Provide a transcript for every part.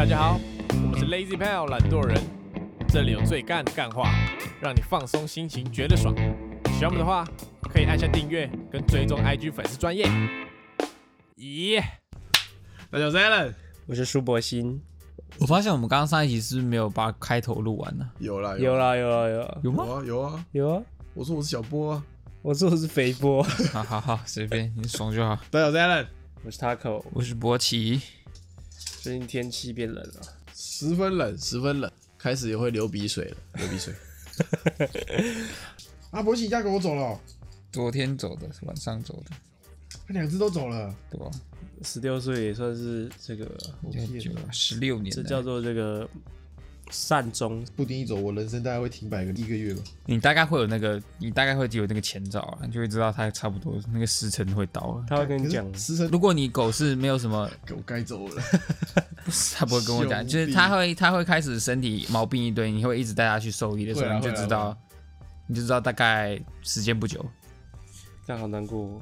大家好，我们是 Lazy Pal 懒惰人，这里有最干的干话，让你放松心情，觉得爽。喜欢我们的话，可以按下订阅跟追踪 IG 粉丝专业。咦，大家好，我是 Alan。我是舒博鑫，我发现我们刚刚上一集是不是没有把开头录完呢？有啦有啦有啦有啦有吗？有啊有啊，有啊，我说我是小波啊，我说我是肥波，好好好，随便你爽就好。大家好，我是 Alan，我是 Taco。我是博奇，最近天气变冷了，十分冷，十分冷，开始也会流鼻水了，流鼻水。阿伯，你家狗走了哦，昨天走的，晚上走的，他两只都走了，对吧？十六岁也算是这个，很久了，十六年了。这叫做这个善终。布丁一走，我人生大概会停摆个一个月吧。你大概会有那个，你大概会有那个前兆啊，你就会知道它差不多那个时辰会到了。他会跟你讲，时辰如果你狗是没有什么，狗该走了，他不会跟我讲，就是他会他会开始身体毛病一堆，你会一直带它去兽医的时候，你就知道，你就知道大概时间不久。这样好难过哦。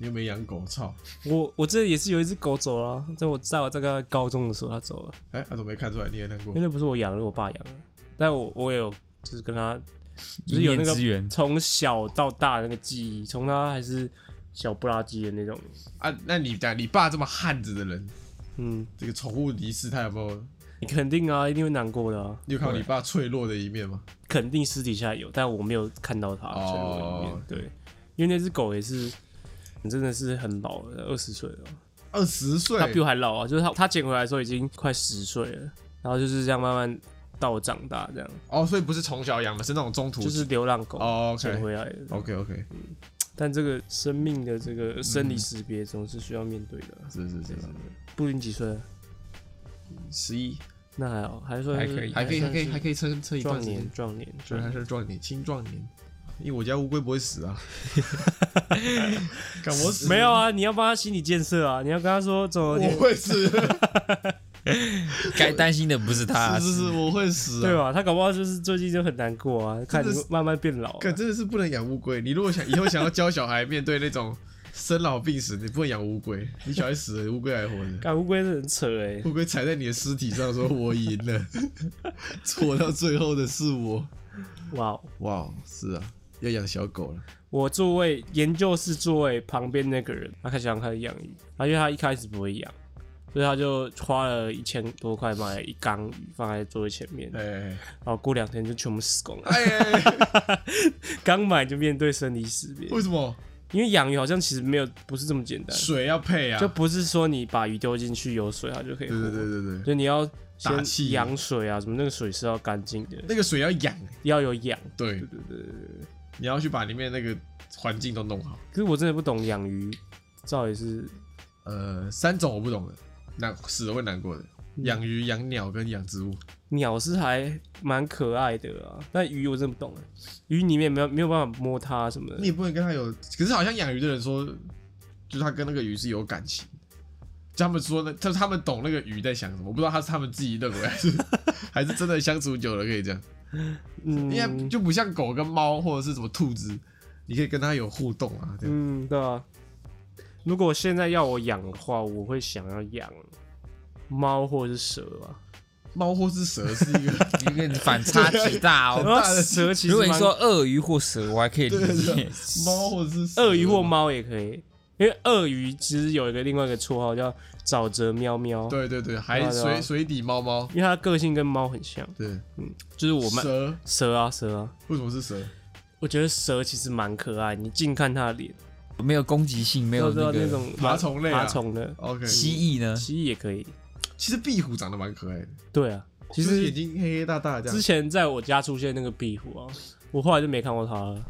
你又没养狗，操！我我这也是有一只狗走了，在我在我这个高中的时候它走了，哎，他怎么没看出来？你也难过因为？那不是我养的，是我爸养的。但我我也有就是跟他就是有那个从小到大的那个记忆，从他还是小不拉几的那种，啊，那你讲你爸这么汉子的人，嗯，这个宠物离世，他有没有？你肯定啊，一定会难过的啊，你有看到你爸脆弱的一面吗？肯定私底下有，但我没有看到他哦脆弱的一面。对，因为那只狗也是真的是很老了，二十岁了，二十岁，他比我还老啊，就是他他捡回来的时候已经快十岁了，然后就是这样慢慢到我长大这样，哦，所以不是从小养的，是那种中途就是流浪狗哦捡回来的。OK OK，嗯但这个生命的这个生理识别总是需要面对的。是是是是，布林几岁了？十一。那还好，还算是还可以还可以，还可以，还可以撑撑一段壮年，壮年，对，还是壮年，青壮年。因为我家乌龟不会死啊，看我死 没有，啊，你要帮他心理建设啊，你要跟他说总有一天我会死，该担心的不是他，是是是，我会死，对？吧？他搞不好就是最近就很难过啊，看慢慢变老啊。可真的是不能养乌龟。你如果想以后想要教小孩面对那种生老病死，你不能养乌龟。你小孩死了，乌龟还活着。干乌龟是很扯哎、乌龟踩在你的尸体上，说我赢了，错到最后的是我。哇哦！哇，是啊，要养小狗了。我座位研究室座位旁边那个人，他开始想开始养鱼，他因为他一开始不会养，所以他就花了一千多块买了一缸鱼放在座位前面，然哎后过两天就全部死光了。哎哎，刚买就面对生离死别，为什么？因为养鱼好像其实没有不是这么简单，水要配啊？就不是说你把鱼丢进去有水它就可以活，对对对对对，就你要先打气养水啊，什么那个水是要干净的，那个水要养，要有氧。对，对对对对对。你要去把里面那个环境都弄好。可是我真的不懂养鱼，到底是呃，三种我不懂的，难死了会难过的，养鱼、养鸟跟养植物。鸟是还蛮可爱的啊，但鱼我真的不懂哎，鱼里面没有没有办法摸它什么的。你也不能跟它有，可是好像养鱼的人说，就是他跟那个鱼是有感情。就他们说呢，他他们懂那个鱼在想什么，我不知道他是他们自己认为还是还是真的相处久了可以这样，嗯，因为就不像狗跟猫或者是什么兔子，你可以跟它有互动啊，这样。嗯，对啊。如果现在要我养的话，我会想要养猫或者是蛇吧。猫或是蛇是一个一个反差极大很哦。大 的蛇其实如果你说鳄鱼或蛇，我还可以理解。猫或者是蛇鳄鱼或，猫也可以，因为鳄鱼其实有一个另外一个绰号叫沼泽喵喵，对对对，还对啊对啊水水底猫猫，因为它个性跟猫很像。对，嗯就是我们蛇蛇啊蛇啊，为什么是蛇？我觉得蛇其实蛮可爱，你近看它的脸，没有攻击性，没有那个那种爬虫类啊爬虫的 OK，蜥蜴呢？蜥蜴也可以。其实壁虎长得蛮可爱的，对啊，其就是眼睛黑黑大大这样之，前在我家出现那个壁虎啊，我后来就没看过它了。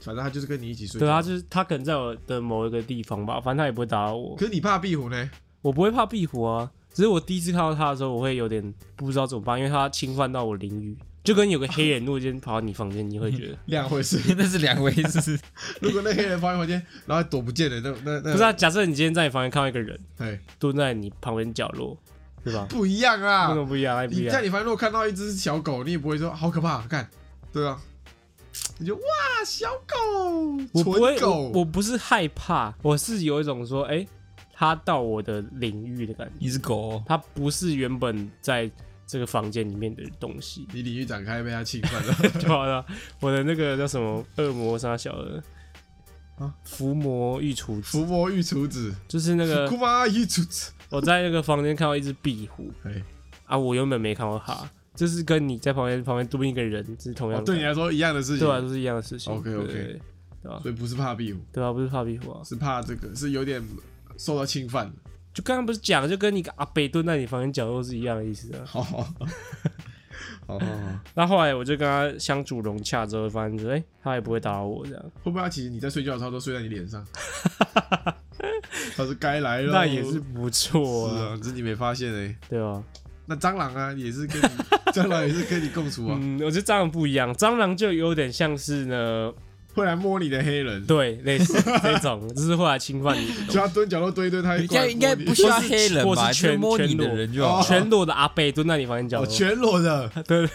反正它就是跟你一起睡。对啊，就是它可能在我的某一个地方吧，反正它也不会打扰我可。是你怕壁虎呢？我不会怕壁虎啊，只是我第一次看到它的时候，我会有点不知道怎么办，因为它侵犯到我领域，就跟有个黑人如果今天跑到你房间，你会觉得 两回事。那是两回事。如果那黑人跑进房间，然后躲不见了，那那那不是啊？假设你今天在你房间看到一个人哎，蹲在你旁边角落，对吧？不一样为啊什！么不一样？不一样？你在你房间如果看到一只小狗，你也不会说好可怕，看，对啊，你就哇小狗，我不会，纯狗我我不是害怕，我是有一种说，哎、他到我的领域的感觉，一只狗。哦，他不是原本在这个房间里面的东西。你领域展开被它侵犯了，对啊，我的那个叫什么恶魔杀小的。啊？伏魔御厨子，伏魔御厨子，就是那个库玛御厨子，我在那个房间看到一只壁虎。哎，啊，我原本没看到它，这是跟你在旁边旁边蹲一个人是同样哦，的，对你来说一样的事情，对啊，都是一样的事情。对对对。吧？所以不是怕壁虎，对啊，不是怕壁虎啊，是怕这个，是有点受到侵犯。就刚刚不是讲，就跟你个阿北蹲在你房间角落是一样的意思啊。好好好好好，那后来我就跟他相处融洽之后，发现说，哎、他也不会打扰我这样，会不会他其实你在睡觉的时候都睡在你脸上？他是该来了，那也是不错啊，是啊，只是你没发现哎。对啊？那蟑螂啊，也是跟你 蟑螂也是跟你共处啊，嗯，我觉得蟑螂不一样，蟑螂就有点像是呢，会来摸你的黑人，对，类似这种，就是会来侵犯你的东西就他蹲角落蹲一蹲，他应该应该不需要黑人吧？或是全就摸你的人就。全裸的阿北蹲在你房间角哦，落，全裸的，对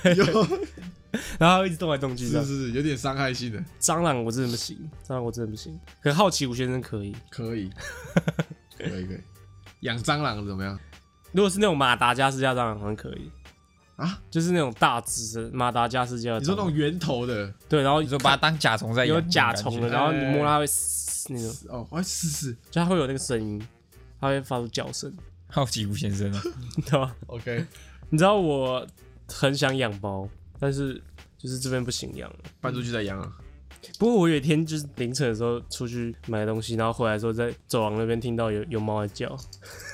然后一直动来动去。是是是，有点伤害性的，蟑螂我真的不行，蟑螂我真的不行。可好奇吴先生可以，可以，可以可以。养蟑螂怎么样？如果是那种马达加斯加蟑螂，好像可以啊，就是那种大只的马达加斯加的。你说那种圆头的对，然后你说把它当甲虫在养有甲虫的，然后你摸它会嘶那种，哦，我要试试。就它会有那个声音，它会发出叫声，好奇吴先生啊，对吧？OK，你知道我很想养猫，但是就是这边不行养。搬出去再养啊。不过我有一天就是凌晨的时候出去买东西，然后回来的时候在走廊那边听到有有猫在叫，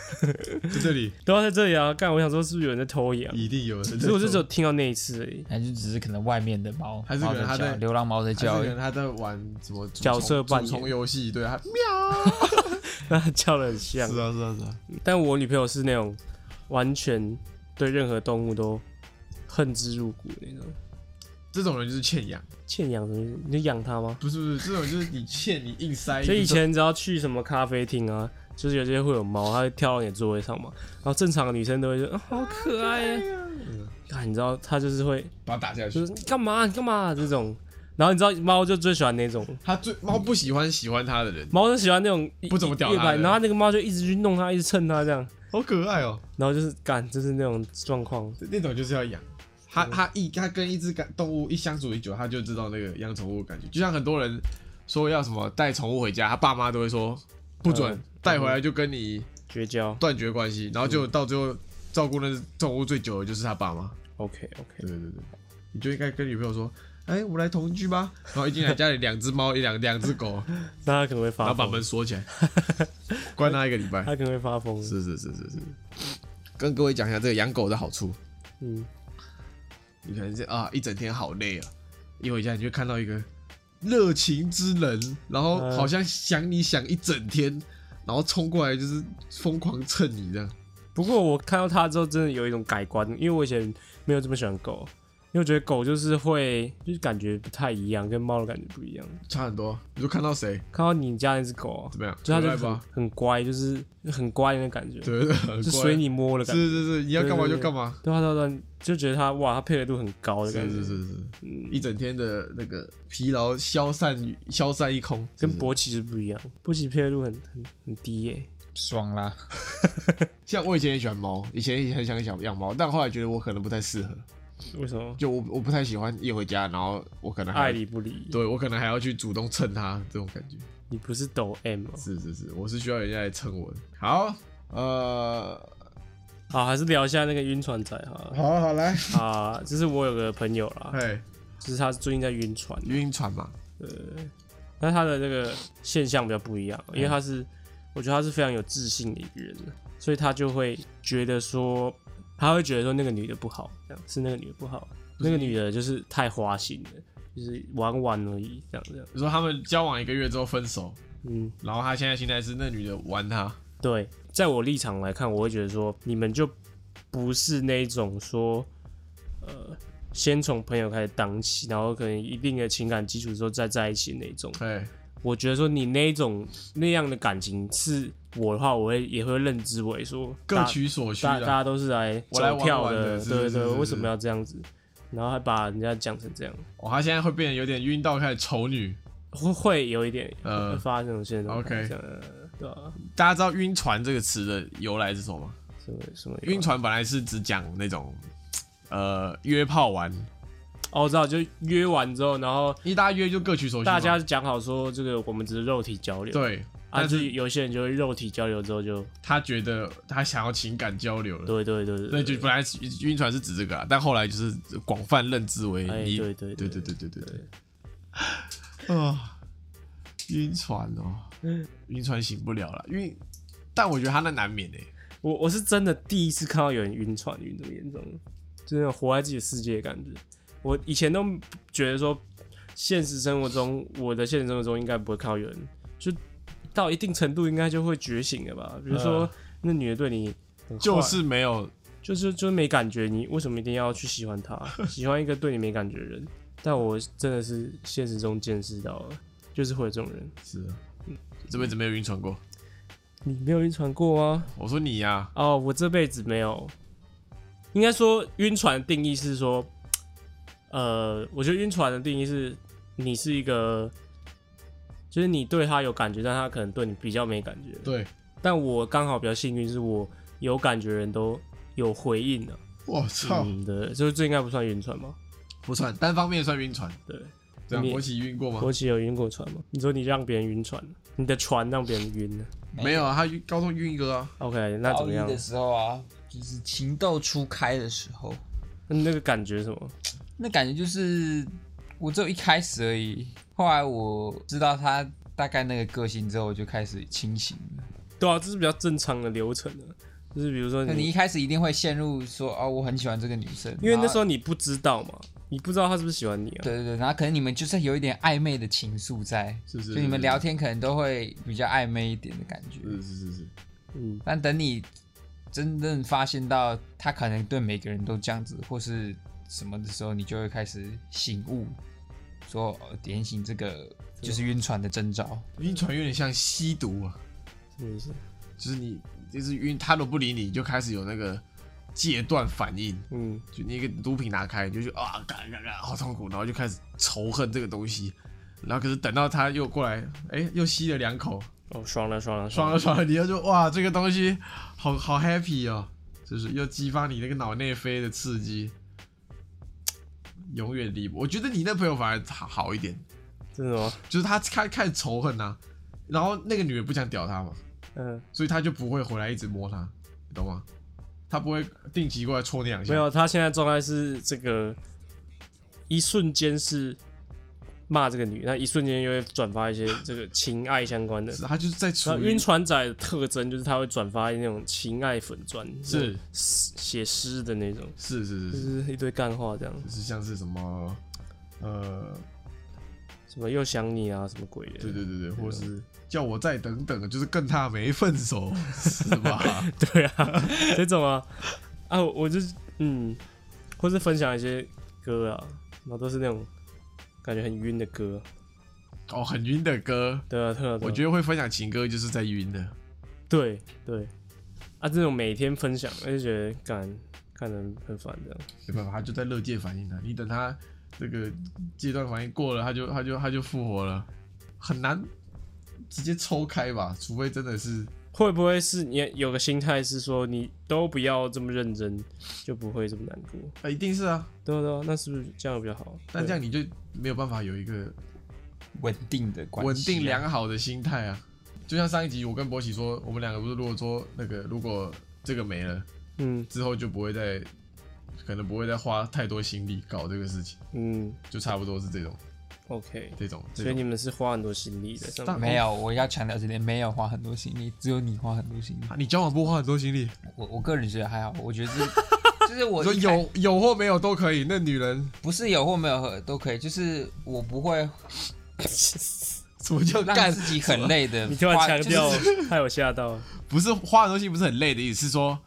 在这里都要在这里啊！干，我想说是不是有人在偷羊？一定有人在做，可是我就只有听到那一次而已。还是只是可能外面的猫，还是可能猫它在叫流浪猫在还是叫可，能他在玩什么角色扮演游戏，对他 那它叫的很像，是啊是啊是啊，但我女朋友是那种完全对任何动物都恨之入骨的那种。这种人就是欠养，欠养什么意思？你就养它吗？不是不是，这种就是你欠你硬塞。所以以前只要去什么咖啡厅啊，就是有些会有猫，它会跳到你的座位上嘛，然后正常的女生都会说、啊、好可爱呀、啊，你知道它就是会把它打下去就。是你干嘛你干嘛这种，然后你知道猫就最喜欢那种它最猫不喜欢喜欢它的人，猫就喜欢那种不怎么屌，它的然后那个猫就一直去弄它，一直蹭它这样，好可爱哦。然后就是干就是那种状况，那种就是要养。它它一它跟一只感动物一相处一久，它就知道那个养宠物的感觉。就像很多人说要什么带宠物回家，他爸妈都会说不准嗯带回来，就跟你绝交。断绝关系，然后就到最后照顾那只宠物最久的就是他爸妈。OK OK，对对对对，你就应该跟女朋友说，哎、我们来同居吧。然后一进来家里两只猫，一两两只狗，那他可能会发疯后把门，锁起来，关他一个礼拜。他可能会发疯。是是是是是，跟各位讲一下这个养狗的好处。嗯，你可能是啊，一整天好累啊，一回家你就看到一个热情之人，然后嗯好像想你想一整天，然后冲过来就是疯狂蹭你这样。不过我看到它之后，真的有一种改观，因为我以前没有这么喜欢狗，因为我觉得狗就是会，就是感觉不太一样，跟猫的感觉不一样。差很多。你说看到谁看到你家那只狗啊，怎么样？就它就很？很乖，就是很乖的那感觉，对对，很就随你摸的感觉。是是是，你要干嘛对对对就干嘛。对啊对啊对啊，就觉得它哇，它配合度很高的感觉，是是是，嗯，一整天的那个疲劳消散消散一空，跟勃起是不一样，勃起配合度很很很低耶、爽啦！像我以前也喜欢猫，以前也很想养养猫，但后来觉得我可能不太适合，为什么？就我我不太喜欢一回家，然后我可能还爱理不理，对我可能还要去主动蹭他这种感觉。你不是抖 M 吗？是是是，我是需要人家来蹭我的。好，呃，好，还是聊一下那个晕船仔哈。好好来，啊，就是我有个朋友啦，哎，就是他最近在晕船，晕船嘛，但他的这个现象比较不一样，因为他是，我觉得他是非常有自信的一个人，所以他就会觉得说，他会觉得说那个女的不好，这样是那个女的不好，那个女的就是太花心了，就是玩玩而已，这样这样，你说他们交往一个月之后分手，嗯，然后他现在心态是那女的玩他，对，在我立场来看，我会觉得说，你们就不是那种说，呃，先从朋友开始当起，然后可能一定的情感基础之后再在一起那种。哎，我觉得说你那种那样的感情是我的话，我会也会认知为说各取所需大大。家都是来我来玩走跳的对对为什么要这样子？然后还把人家讲成这样，哦，他现在会变得有点晕到开始丑女，会会有一点呃会发生这种现象。OK 对吧？大家知道“晕船”这个词的由来是什么吗？什么什么晕？船本来是只讲那种呃约炮完，哦，我知道，就约完之后，然后因为大家约就各取所需嘛，大家讲好说这个我们只是肉体交流，对，啊，但就是有些人就会肉体交流之后就，他觉得他想要情感交流了，对对对对就本来晕船是指这个啊，但后来就是广泛认知为哎，你对对对。对对对对对啊，晕船哦，晕船醒不了了，晕，但我觉得他那难免诶，我我是真的第一次看到有人晕船晕这么严重，就是那种活在自己的世界的感觉。我以前都觉得说，现实生活中我的现实生活中应该不会看到有人，就到一定程度应该就会觉醒了吧。比如说、呃那女的对你就是没有就是就是没感觉，你为什么一定要去喜欢她？喜欢一个对你没感觉的人？但我真的是现实中见识到了，就是会有这种人。是啊，这辈子没有晕船过。你没有晕船过吗？我说你呀、哦，我这辈子没有。应该说，晕船的定义是说，呃，我觉得晕船的定义是，你是一个，就是你对他有感觉，但他可能对你比较没感觉。对，但我刚好比较幸运，是我有感觉的人都有回应的、我操，嗯，对，就是这应该不算晕船吗？不算单方面算晕船。对，你这样国旗晕过吗？国旗有晕过船吗？你说你让别人晕船，你的船让别人晕了没有啊，他晕高中晕一个啊。？OK，那怎么样高一？的时候啊，就是情窦初开的时候，那那个感觉什么？那感觉就是我只有一开始而已，后来我知道他大概那个个性之后，我就开始清醒了。对啊，这是比较正常的流程的，就是比如说那你一开始一定会陷入说哦，我很喜欢这个女生，因为那时候候你不知道嘛，你不知道她是不是喜欢你啊。对对对，然后可能你们就是有一点暧昧的情愫在，是是就你们聊天可能都会比较暧昧一点的感觉。是是是是，嗯，但等你真正发现到他可能对每个人都这样子，或是什么的时候，你就会开始醒悟，说呃点醒这个就是晕船的征兆。晕船有点像吸毒啊，什么意思？就是你就是晕，他都不理你，你就开始有那个戒断反应，嗯，就你一个毒品拿开，你就是啊，干干干，好痛苦，然后就开始仇恨这个东西。然后可是等到他又过来，哎，又吸了两口，哦，爽了，爽了，了。爽了爽了，你又就哇，这个东西好好 happy 哦，就是又激发你那个脑内啡的刺激，永远离不。我觉得你那朋友反而好好一点，真的吗？就是他开开始仇恨呐、然后那个女人不想屌他嘛，嗯，所以他就不会回来一直摸他，你懂吗？他不会定期过来戳你两下，没有，他现在状态是这个，一瞬间是骂这个女，那一瞬间又会转发一些这个情爱相关的。是他就是在处于晕船仔的特征就是他会转发那种情爱粉砖，是写诗的那种，是是就是是一堆干话这样，就是像是什么呃，什么又想你啊，什么鬼的。对对对对，或是叫我再等等，就是更他没分手，是吧？对啊，这种啊，啊，我我就是嗯，或是分享一些歌啊，然后都是那种感觉很晕的歌，哦，很晕的歌，对啊，对啊，我觉得会分享情歌就是在晕的。对对，啊，这种每天分享，我就觉得干看人很烦这样，没办法，他就在乐界反应啊。你等他这个阶段反应过了，他就他就他就复活了，很难直接抽开吧？除非真的是会不会是你有个心态是说你都不要这么认真，就不会这么难过？啊，一定是啊。对啊对啊，那是不是这样比较好？但这样你就没有办法有一个稳定的关系啊、稳定良好的心态啊。就像上一集我跟博喜说，我们两个不是如果说那个如果这个没了嗯之后，就不会再可能不会再花太多心力搞这个事情，嗯就差不多是这种，OK，这种。所以你们是花很多心力的，没有，我要强调这点，没有花很多心力，只有你花很多心力。啊你交往不花很多心力，我我个人觉得还好，我觉得是 就是我我说有有或没有都可以。那女人不是有或没有都可以，就是我不会 什么叫干？自己很累的。你突然强调就是，害我吓到。不是花很多心，不是很累的意思，是说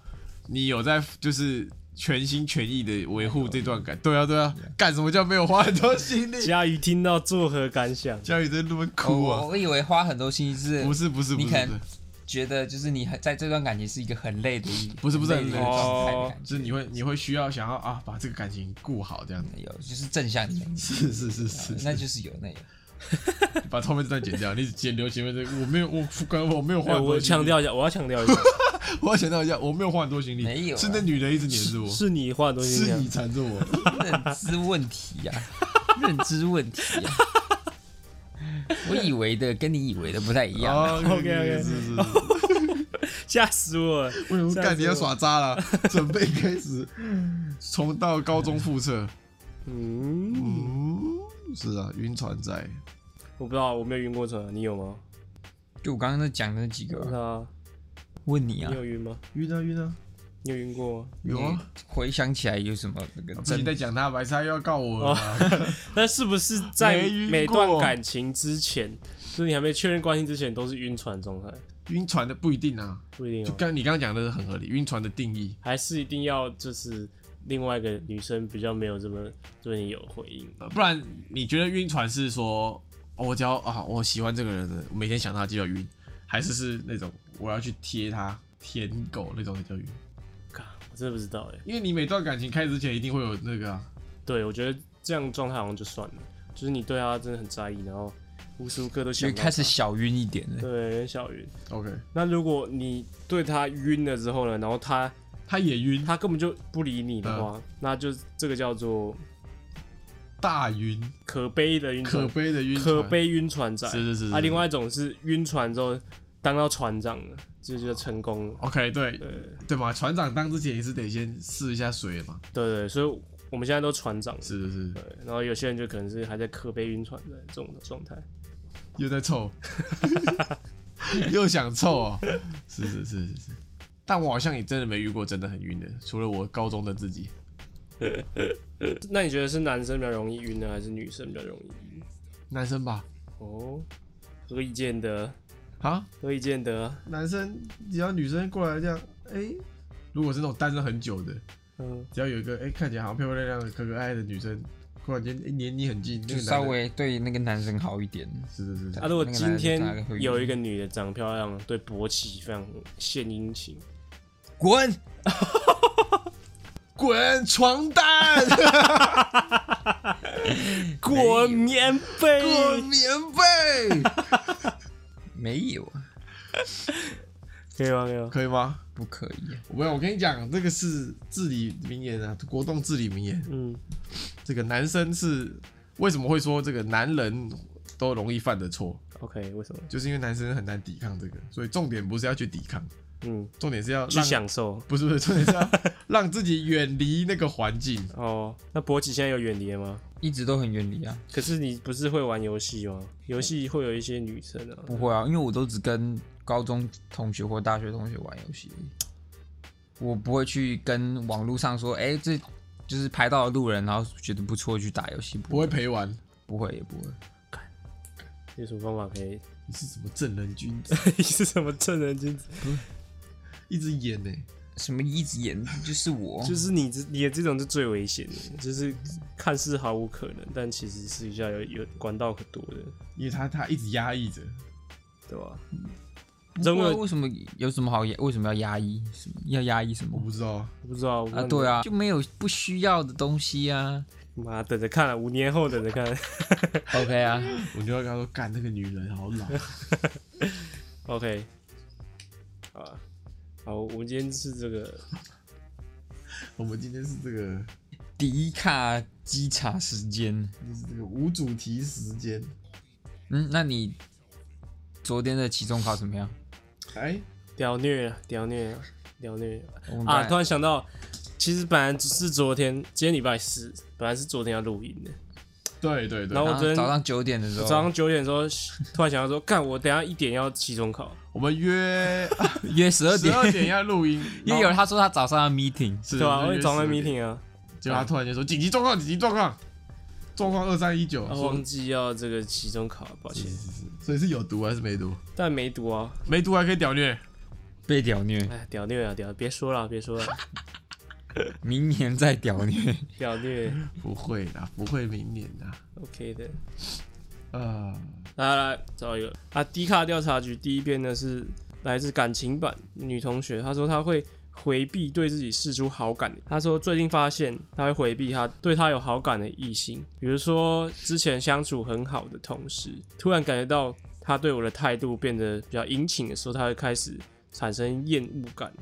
你有在就是全心全意的维护这段感。对啊，对啊，干什么叫没有花很多心力？佳宇听到作何感想？佳宇在那边哭啊！我我以为花很多心思，不是不是不是，你可能觉得就是你很在这段感情是一个很累的一，不是不是很累的状态就是你会你会需要想要啊把这个感情顾好这样子。有就是正向的，是是是是，那就是有那有。把后面这段剪掉，你只剪留前面这个。我没有，我刚我没有花哎我强，调一下，我要强调一下，我要强调一下，我没有花很多心力，没有啊是那女的一直黏着我，是你花很多心是你。缠着我。认知问题呀、认知问题呀、我以为的跟你以为的不太一样。哦 OK，OK 是是是。吓死我了！为什么我干你要耍渣了？准备开始重到高中复测。嗯，嗯，是啊，晕船仔。我不知道，我没有晕过船，你有吗？就我刚刚在讲的那几个问你啊你，有晕吗？晕啊晕啊，你有晕过吗？有啊。回想起来有什么那个自己在讲他，白菜又要告我了 那。是不是在每段感情之前，就是你还没确认关系之前，都是晕船状态？晕船的不一定啊，不一定哦，刚你刚刚讲的很合理。晕船的定义，还是一定要就是另外一个女生比较没有这么对你有回应。呃不然你觉得晕船是说，哦我只要啊我喜欢这个人的，我每天想他就要晕，还是是那种我要去贴他舔狗那种也叫晕？靠我真的不知道哎。因为你每段感情开始之前一定会有那个啊，对，我觉得这样状态好像就算了，就是你对他真的很在意，然后无时无刻都就想到开始小晕一点了。对，很小晕。OK，那如果你对他晕了之后呢，然后他他也晕，他根本就不理你的嗯话，那就这个叫做大晕，可悲的晕可，悲的晕船，可悲晕船仔。是是是是啊，另外一种是晕船之后当到船长了，这就成功了。OK 对对对嘛，船长当之前也是得先试一下水嘛，对对，所以我们现在都船长。是是是，对，然后有些人就可能是还在磕杯晕船的这种状态。又在臭，又想臭哦，是是是是是，但我好像也真的没遇过真的很晕的，除了我高中的自己，那你觉得是男生比较容易晕呢，还是女生比较容易晕？男生吧，哦，何以见得？啊，何以见得？男生只要女生过来这样，哎、如果是那种单身很久的，嗯，只要有一个哎、看起来好像漂漂亮亮的、可可爱爱的女生，忽然间哎黏你很近，就稍微对那个男生好一点。是是是是。啊，如果今天有一个女的长得漂亮，对勃起非常献殷勤，滚！滚！床单，滚棉被，滚棉被，没有啊，可以吗？可以吗？可以吗？不可以啊。没有，我跟你讲，这个是至理名言啊，国栋至理名言。嗯，这个男生是为什么会说这个男人都容易犯的错，OK，为什么？就是因为男生很难抵抗这个，所以重点不是要去抵抗，嗯，重点是要去享受。不是不是，重点是要让自己远离那个环境。哦，那博起现在有远离了吗？一直都很远离啊，可是你不是会玩游戏吗？游戏会有一些女生啊，不会啊，因为我都只跟高中同学或大学同学玩游戏，我不会去跟网络上说，哎、这就是拍到的路人，然后觉得不错去打游戏，不会陪玩，不会也不会。有什么方法可以？你是什么正人君子？你是什么正人君子？一直演呢、什么一直演就是我，就是你这你的这种是最危险的，就是看似毫无可能，但其实私底下有有管道可多的，因为他他一直压抑着，对吧？不真的为什么有什么好压？为什么要压抑？什么要压抑什么？我不知道啊。我不知道啊，对，啊，就没有不需要的东西啊。妈等着看了，五年后等着看。OK 啊，我就要跟他说，干那个女人好老。OK，好啊，好，我们今天是这个 我们今天是这个，迪卡稽查时间。就是这个无主题时间。嗯，那你昨天的期中考怎么样？哎，屌虐啊，屌虐啊，屌虐啊！突然想到，其实本来只是昨天，今天礼拜四，本来是昨天要录音的。对对对。然，后我昨天早上九点的时候，早上九点的时候，突然想到说，干，我等一下一点要期中考，我们约 约十二点，十二点要录音，因为有人他说他早上要 meeting，是对吧？我早上12点 meeting 啊，结果他突然间说紧急状况，紧急状况，状况二三一九，说然后忘记要这个期中考，抱歉。是，是是，所以是有毒还是没毒？但没毒啊。没毒还可以屌虐，被屌虐，哎，屌虐啊，屌，别说了，别说了，明年再屌虐。屌虐不会啦，不会明年啦。，OK 的。啊，来来来，找一个啊！低卡调查局第一篇呢是来自感情版女同学，她说她会回避对自己示出好感的。他说最近发现她会回避她对她有好感的异性，比如说之前相处很好的同事，突然感觉到他对我的态度变得比较殷勤的时候，她会开始产生厌恶感。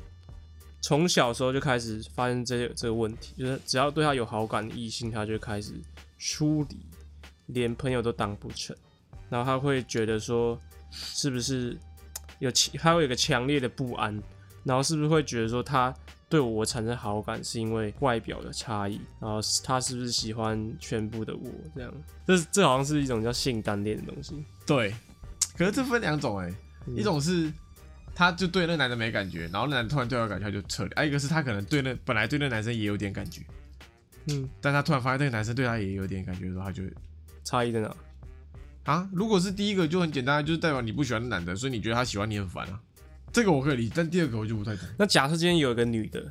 从小时候就开始发现这个这个问题，就是只要对他有好感的异性，他就开始疏离，连朋友都当不成。然后他会觉得说，是不是有其他会有一个强烈的不安，然后是不是会觉得说他对我产生好感是因为外表的差异，然后他是不是喜欢全部的我这样？这这好像是一种叫性单恋的东西。对，可是这分两种哎、嗯一种是他就对那男的没感觉，然后那男的突然对他有感觉，他就撤离；，还、有一个是他可能对那本来对那男生也有点感觉，嗯，但他突然发现那个男生对他也有点感觉的时候，他就差异在哪？啊，如果是第一个就很简单，就是代表你不喜欢那男的，所以你觉得他喜欢你很烦啊，这个我可以理解，但第二个我就不太懂。那假设今天有一个女的，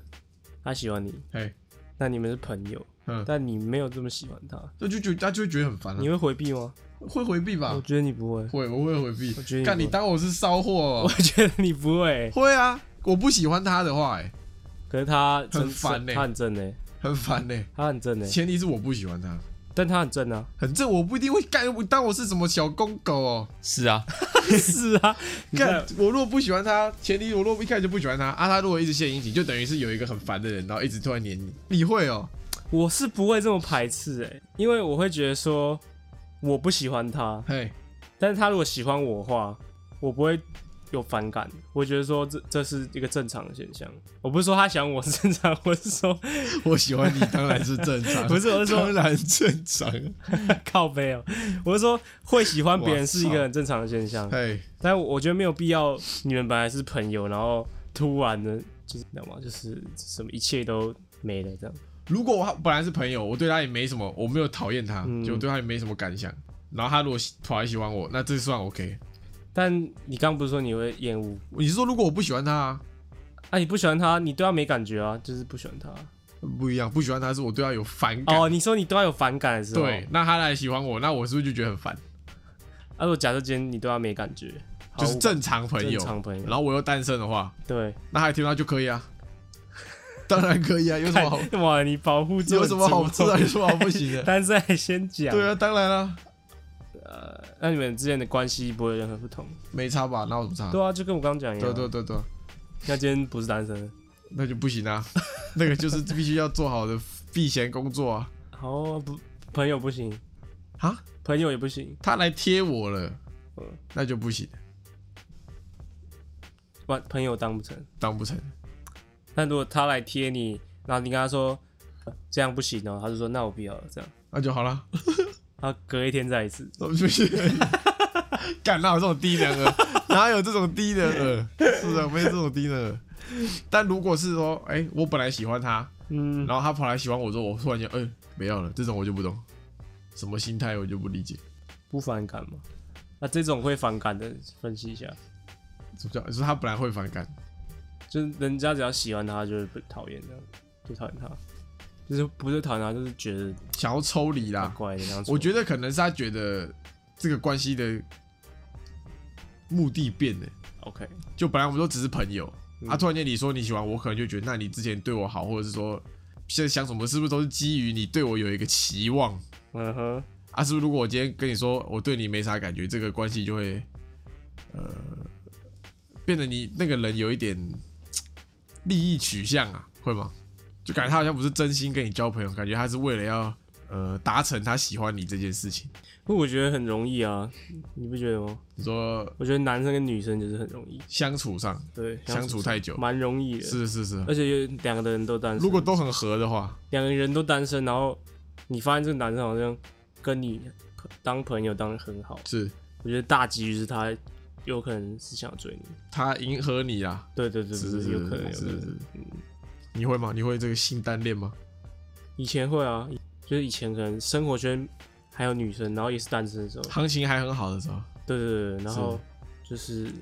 她喜欢你，哎，那你们是朋友，嗯，但你没有这么喜欢她，那就觉得他就会觉得很烦啊。你，会回避吗？会回避吧我？觉得你不会，会，我会回避我觉得。你干，你当我是骚货我哦？觉得你不会。会啊，我不喜欢他的话，哎，可是他很烦欸他很正呢，很烦呢。他很正呢，前提是我不喜欢他，但他很正啊。很正，我不一定会干，我当我是什么小公狗哦。是啊，是啊，你干，我如果不喜欢他，前提我如果一开始就不喜欢他啊，他如果一直献殷勤，就等于是有一个很烦的人，然后一直突然黏你，你会哦？我是不会这么排斥哎，因为我会觉得说我不喜欢他，嘿，但是他如果喜欢我的话，我不会有反感，我觉得说这这是一个正常的现象。我不是说他喜欢我是正常，我是说 我喜欢你当然是正常，不是我是说当然正常。靠背哦，我是说会喜欢别人是一个很正常的现象，嘿，但我觉得没有必要你们本来是朋友，然后突然的就是你知道吗？就是什么一切都没了这样。如果我本来是朋友，我对他也没什么，我没有讨厌他，嗯就对他也没什么感想。然后他如果喜跑来喜欢我，那这算 OK。但你刚刚不是说你会厌恶？你是说如果我不喜欢他、啊，啊，你不喜欢他，你对他没感觉啊，就是不喜欢他。不一样，不喜欢他是我对他有反感。哦，你说你对他有反感的时候，对，那他来喜欢我，那我是不是就觉得很烦？啊，如果假设今天你对他没感觉，就是正常朋友正，常朋友，然后我又单身的话，对，那还听他就可以啊，当然可以啊，有什么好？看哇，你保护有什么好做吃啊？有什么好不行的？但是还先讲，对啊，当然啦，呃，那你们之间的关系不会有任何不同？没差吧？那有什么差？对啊，就跟我刚刚讲一样。对对对对，那今天不是单身，那就不行啊，那个就是必须要做好的避嫌工作啊。好啊不，朋友不行，啊，朋友也不行，他来贴我了嗯，那就不行，不，朋友当不成。当不成。但如果他来贴你，然后你跟他说呃这样不行哦，他就说那我不要了，这样，那就好了，他隔一天再一次，不行？干哪有这种低能儿？哪有这种低能儿？是的，没有这种低能儿。但如果是说，哎、我本来喜欢他，嗯，然后他跑来喜欢我之后，我突然间，嗯、没有了，这种我就不懂，什么心态我就不理解。不反感嘛？那这种会反感的，分析一下，什么叫？就是他本来会反感，就是人家只要喜欢他，就会不讨厌，这样。就讨厌他，就是不是讨厌他，就是觉得想要抽离啦。我觉得可能是他觉得这个关系的目的变了，OK，就本来我们都只是朋友，嗯。啊，突然间你说你喜欢我，可能就觉得那你之前对我好，或者是说现在想什么，是不是都是基于你对我有一个期望？嗯哼，啊？是不是如果我今天跟你说我对你没啥感觉，这个关系就会呃变得你那个人有一点利益取向啊，会吗？就感觉他好像不是真心跟你交朋友，感觉他是为了要呃达成他喜欢你这件事情。不我觉得很容易啊，你不觉得吗？你说我觉得男生跟女生就是很容易，相处上对，相处太久，蛮容易的，是是是，而且有两个人都单身，如果都很合的话，两个人都单身，然后你发现这个男生好像跟你当朋友当的很好，是。我觉得大几率是他有可能是想追你。他迎合你啊，对对对对，是是有可能有是是。可能。嗯，你会吗？你会这个性单恋吗？以前会啊，就是以前可能生活圈还有女生，然后也是单身的时候，行情还很好的时候，对对对，然后就是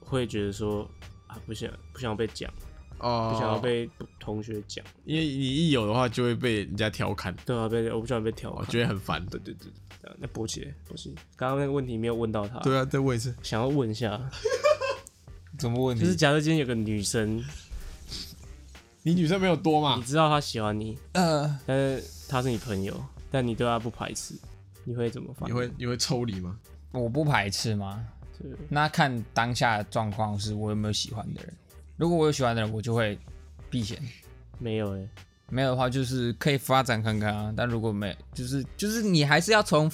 会觉得说啊，不想不想被讲，哦，不想要被同学讲，因为你一有的话就会被人家调侃，对啊，被我不想被调侃。我侃，觉得很烦。对对对，那波姐波姐，刚刚那个问题没有问到他，对啊，再问一次。想要问一下，怎么问题？就是假设今天有个女生，你女生没有多嘛你嘛？知道她喜欢你，呃，但是她是你朋友，但你对她不排斥，你会怎么反应？你会你会抽离吗？我不排斥吗？对那看当下的状况，是我有没有喜欢的人。如果我有喜欢的人，我就会避嫌；没有哎、没有的话，就是可以发展看看啊。但如果没，就是就是你还是要从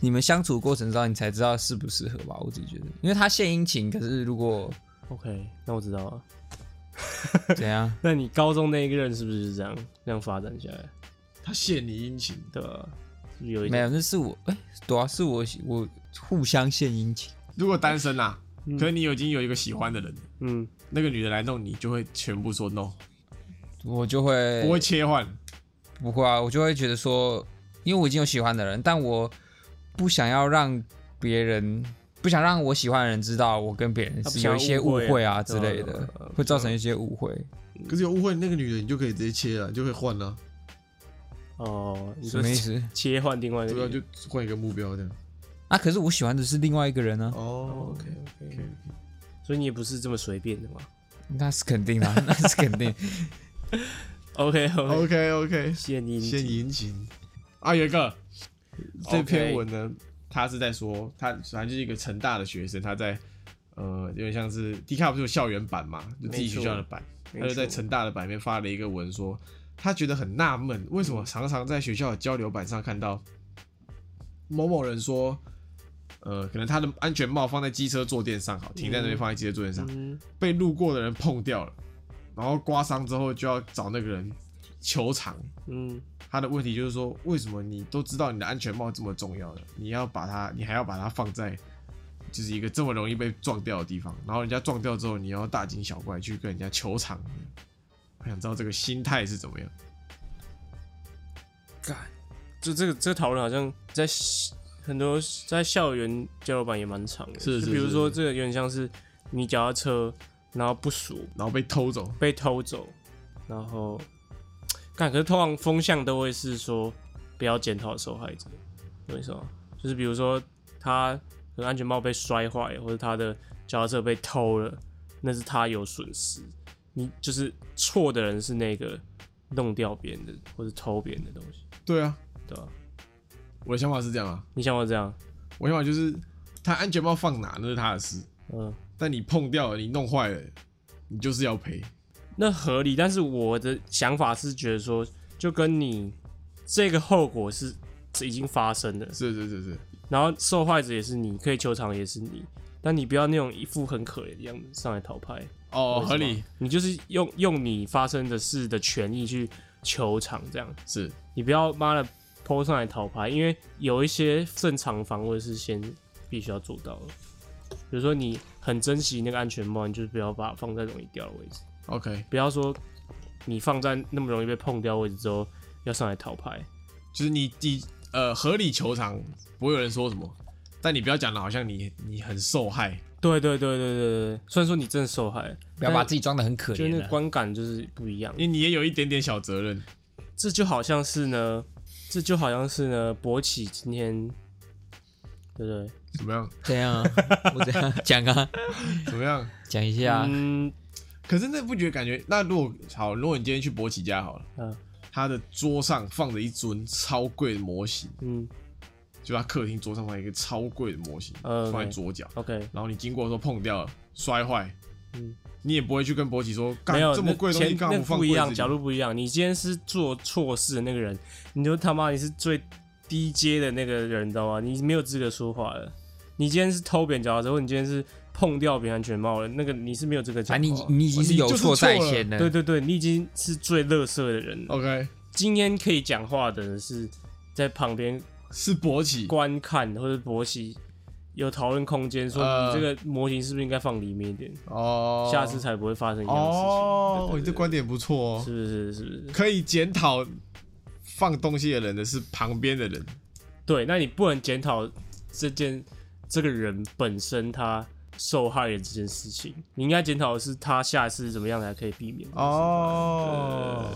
你们相处过程中，你才知道适不适合吧。我自己觉得，因为他献殷勤，可是如果 OK，那我知道了。怎样，那你高中那一个人是不是这样这样发展下来？他献你殷勤，对吧？是不是有一没有，那是我哎，对啊，是我我互相献殷勤。如果单身啦，嗯可是你已经有一个喜欢的人，嗯，那个女的来弄你，就会全部说 no，我就会不会切换。不会啊，我就会觉得说，因为我已经有喜欢的人，但我不想要让别人，不想让我喜欢的人知道我跟别人是有一些误会啊之类的会造成一些误会。可是有误会，那个女的你就可以直接切了，你就可以换了，哦，你什么意思？切换另外一对啊，个？就换一个目标这样。啊，可是我喜欢的是另外一个人呢、哦，OK OK OK，所以你也不是这么随便的嘛那是肯定的，那是肯定。OK OK，OK。OK，献殷先勤殷勤啊，有一个这 OK 篇文呢，他是在说他反正就是一个成大的学生，他在呃有点像是 D 卡不是有校园版嘛，就自己学校的版，他就在成大的版面发了一个文说，他觉得很纳闷，为什么常常在学校的交流版上看到某某人说。呃，可能他的安全帽放在机车坐垫上，好，停在那边放在机车坐垫上，嗯，被路过的人碰掉了，然后刮伤之后就要找那个人求偿。嗯，他的问题就是说，为什么你都知道你的安全帽这么重要的，你要把它，你还要把它放在就是一个这么容易被撞掉的地方，然后人家撞掉之后，你要大惊小怪去跟人家求偿。我想知道这个心态是怎么样。干就这个这个讨论好像在很多在校园交流版也蛮长的，是就是比如说这个有点像是你脚踏车，然后不熟。然后被偷走，被偷走，然后，看可是通常风向都会是说不要检讨受害者，为什么？就是比如说他可能安全帽被摔坏，或者他的脚踏车被偷了，那是他有损失，你就是错的人是那个弄掉别人的或者偷别人的东西，对啊，对啊？我的想法是这样啊，你想我这样，我想法就是他安全帽放哪那是他的事，嗯，但你碰掉了，你弄坏了，你就是要赔。那合理。但是我的想法是觉得说，就跟你这个后果是是已经发生了，是是是是，然后受害者也是你，可以求偿也是你，但你不要那种一副很可怜的样子上来讨拍。哦，合理，你就是用用你发生的事的权益去求偿，这样是你不要妈的抛上来讨拍，因为有一些正常防卫是先必须要做到的。比如说你很珍惜那个安全帽，你就是不要把它放在容易掉的位置，OK，不要说你放在那么容易被碰掉位置之后要上来讨牌。就是你你呃合理球场，不会有人说什么，但你不要讲的好像你你很受害，对对对对对对，虽然说你真的受害，不要把自己装的很可怜就那个。观感就是不一样因。为你也有一点点小责任。这就好像是呢，这就好像是呢，博起今天，对不对？怎么样？怎样啊？我怎样讲啊？怎么样？讲一下啊。嗯可是那不觉得感觉？那如果好，如果你今天去博奇家好了，嗯他的桌上放着一尊超贵的模型，嗯就他客厅桌上放一个超贵的模型，呃放在左脚，，OK，然后你经过的时候碰掉了，摔坏，嗯，你也不会去跟博奇说，干没有这么贵的东西那前那干嘛不放不一样，角度不一样。你今天是做错事的那个人，你就他妈你是最低阶的那个人，你知道吗？你没有资格说话了。你今天是偷别人脚踏车，或者你今天是碰掉别人安全帽了，那个你是没有资格啊，讲话。你你已经是有错在先了。对对对，你已经是最乐色的人了。OK，今天可以讲话的人是在旁边是博起，观看或者博起有讨论空间，说呃你这个模型是不是应该放里面一点，哦，下次才不会发生一样的事情。哦，你这观点不错哦，是不是？是不是？可以检讨放东西的人的是旁边的人，对，那你不能检讨这件这个人本身他受害的这件事情，你应该检讨的是他下次怎么样才可以避免。哦，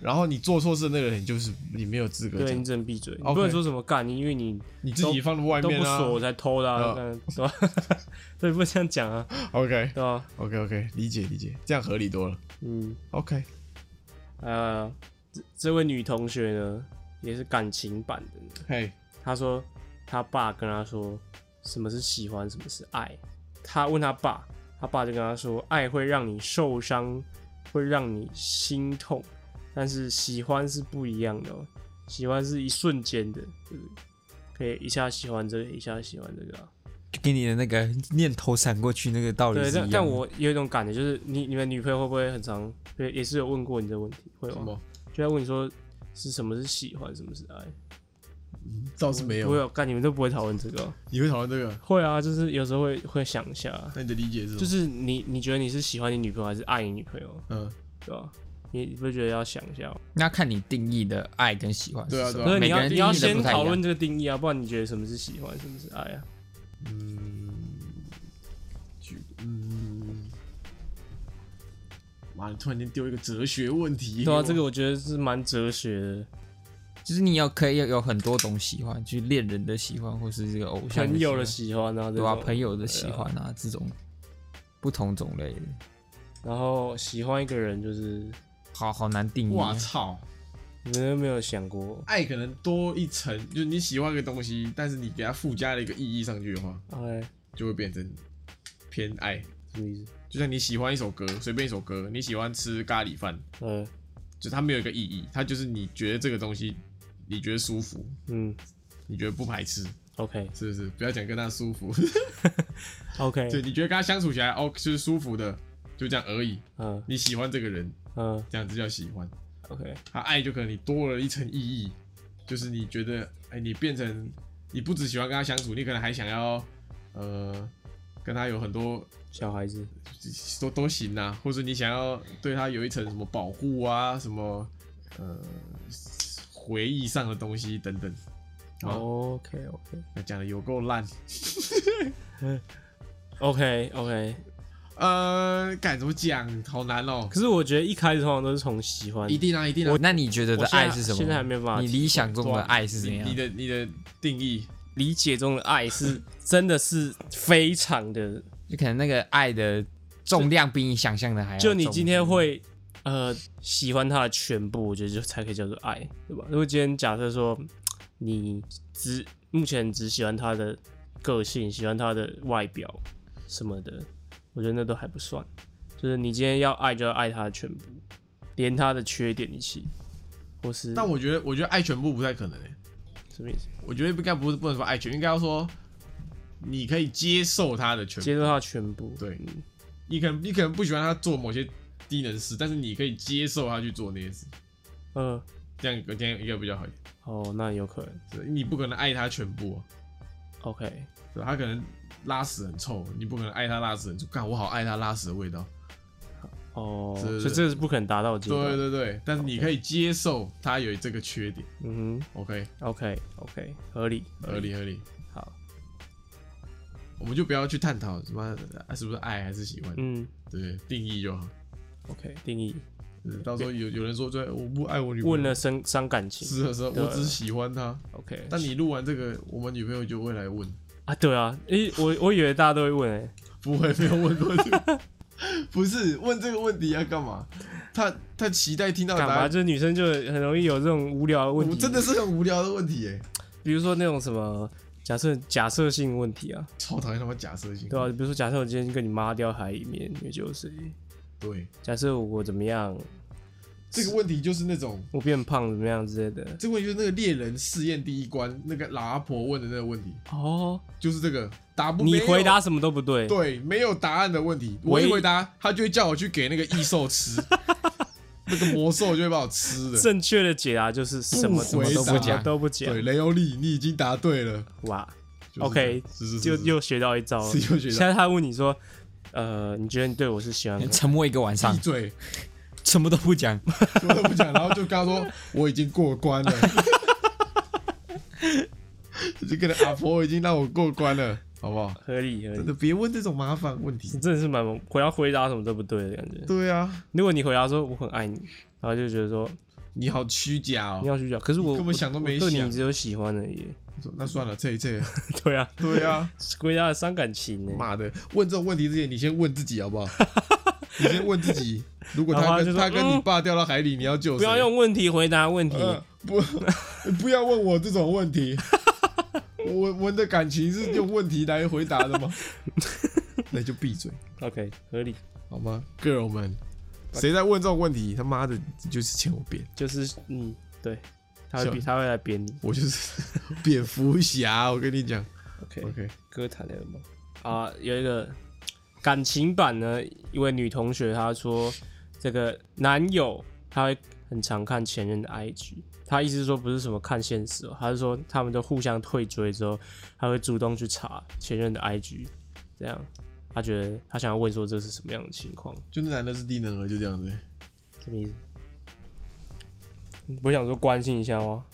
然后你做错事的那个人就是你没有资格讲。对你，只能闭嘴，你不能说什么干你，因为你你自己放在外面啊。不锁我才偷的、啊，嗯对吧？对，不能这样讲啊，，OK。对吧？OK OK，理解理解，这样合理多了。嗯，，OK，呃，这这位女同学呢，也是感情版的呢。嘿，她说她爸跟她说什么是喜欢，什么是爱。她问她爸，她爸就跟她说，爱会让你受伤，会让你心痛，但是喜欢是不一样的、哦，喜欢是一瞬间的，就是可以一下喜欢这个，一下喜欢这个、啊。就跟你的那个念头闪过去那个道理对。但但我有一种感觉，就是你你们女朋友会不会很常，对，也是有问过你这个问题，会吗？什么？就在问你说是什么是喜欢，什么是爱？倒是没有。不会有，干你们都不会讨论这个哦、你会讨论这个？会啊，就是有时候会会想一下，那你的理解是？就是你你觉得你是喜欢你女朋友还是爱你女朋友，嗯，对吧？你你不会觉得要想一下吗？那看你定义的爱跟喜欢是什么。对啊对啊所以你要你要先讨论这个定义啊，不然你觉得什么是喜欢，什么是爱啊？嗯，举嗯，妈，你突然间丢一个哲学问题。对啊，这个我觉得是蛮哲学的，就是你要可以有很多种喜欢，就是恋人的喜欢，或是这个偶像朋友的喜喜欢啊，对吧？这种朋友的喜欢啊，这种不同种类的，然后喜欢一个人就是好好难定义我。操！你们有没有想过？爱可能多一层，就是你喜欢一个东西，但是你给它附加了一个意义上去的话，哎，就会变成偏爱。什么意思？就像你喜欢一首歌，随便一首歌，你喜欢吃咖喱饭，嗯，就它没有一个意义，它就是你觉得这个东西你觉得舒服，嗯。你觉得不排斥，，OK。是不是？不要讲跟他舒服，OK，对，你觉得跟他相处起来哦，就是舒服的，就这样而已。嗯。你喜欢这个人，嗯。这样子叫喜欢。，OK，他爱就可能你多了一层意义，就是你觉得，哎、你变成你不只喜欢跟他相处，你可能还想要，呃，跟他有很多小孩子，都都行啊，或者你想要对他有一层什么保护啊，什么呃回忆上的东西等等。哦，OK OK 那讲的有够烂。OK OK，呃，该怎么讲？好难哦。可是我觉得一开始通常都是从喜欢，一定啊，一定啊。那你觉得的爱是什么？现在还没有办法你理想中的爱是怎样你你？的你的定义，理解中的爱是真的是非常的，就可能那个爱的重量比你想象的还要重就你今天会呃喜欢他的全部，我觉得就才可以叫做爱，对吧？如果今天假设说你只目前只喜欢他的个性，喜欢他的外表什么的，我觉得那都还不算。就是你今天要爱，就要爱他的全部，连他的缺点一起，或是但我觉得，我觉得爱全部不太可能诶、什么意思？我觉得应该不是不能说爱全，应该要说你可以接受他的全部。接受他全部，对。嗯。你可能你可能不喜欢他做某些低能事，但是你可以接受他去做那些事，呃，这样这样应该比较好一点。哦，那有可能。是你不可能爱他全部、啊，，OK，对他可能拉屎很臭，你不可能爱他拉屎很臭。干，我好爱他拉屎的味道。哦，所以这是不可能达到的对对对，但是你可以接受他有这个缺点。嗯哼，OK。OK OK，合理合，理。合理。好，我们就不要去探讨什么啊是不是爱还是喜欢，嗯。对？定义就好。，OK，定义。就是到时候有有人说，对，我不爱我女朋友，问了伤伤感情。是的时候，对。我只是喜欢她。，OK，但你录完这个，我们女朋友就会来问，啊，对啊，诶，我我以为大家都会问，哎，不会没有问过这个，不是问这个问题要干嘛？他他期待听到答？案，就是女生就很容易有这种无聊的问题，我真的，是很无聊的问题哎，比如说那种什么假设假设性问题啊，超讨厌他妈假设性。对啊，比如说假设我今天跟你妈掉海里面，你会救谁？对，假设我怎么样，这个问题就是那种，我变胖怎么样之类的，这个问题就是那个猎人试验第一关那个老阿婆问的那个问题，哦，就是这个。答不你回答什么都不对，对，没有答案的问题，我一回答，他就会叫我去给那个异兽吃，那个魔兽就会把我吃了。正确的解答就是什么什么都不讲对，，雷欧利，你已经答对了。哇，就是 OK，是是是，就又学到一招了。又学到现在他问你说，呃，你觉得你对我是喜欢？沉默一个晚上闭，嘴，什么都不讲，什么都不讲，然后就跟他说我已经过关了，这个阿婆已经让我过关了，好不好？合理合理，真的别问这种麻烦问题你。真的是蛮回答回答什么都不对的感觉。对啊，如果你回答说我很爱你，然后就觉得说你好虚假哦。你好虚假，可是我根本想都没想对你只有喜欢而已。那算了，这一这，对啊，对啊，回答的伤感情呢。妈的，问这种问题之前，你先问自己好不好？你先问自己，如果他他跟他跟你嗯爸掉到海里，你要救谁？不要用问题回答问题。呃，不，不要问我这种问题。我我们的感情是用问题来回答的吗？那就闭嘴 OK，合理，好吗，girl 们？谁在问这种问题？他妈的，就是欠我扁，就是嗯，对，他会比他会来扁你。我就是 蝙蝠侠。我跟你讲 OK，，OK，歌坛的吗？啊，有一个感情版呢，一位女同学她说，这个男友他会很常看前任的 IG，她意思是说不是什么看现实哦，他是说他们都互相退追之后，他会主动去查前任的 IG，这样，他觉得他想要问说这是什么样的情况，就那男的是低能儿，就这样子。什么意思？你不想说关心一下吗？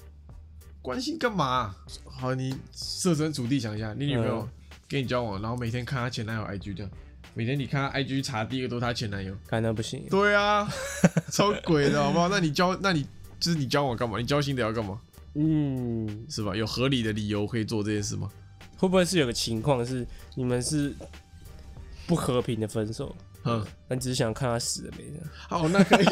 关心干嘛、好，你设身处地想一下，你女朋友嗯跟你交往，然后每天看她前男友 IG 这样，每天你看她 IG 查第一个都是她前男友。看那不行，对啊，超鬼的好不好？那你交，那你就是你交往干嘛？你交新的要干嘛？嗯，是吧？有合理的理由可以做这件事吗？会不会是有个情况是你们是不和平的分手？嗯，那你只是想看他死了没的？好，那可以，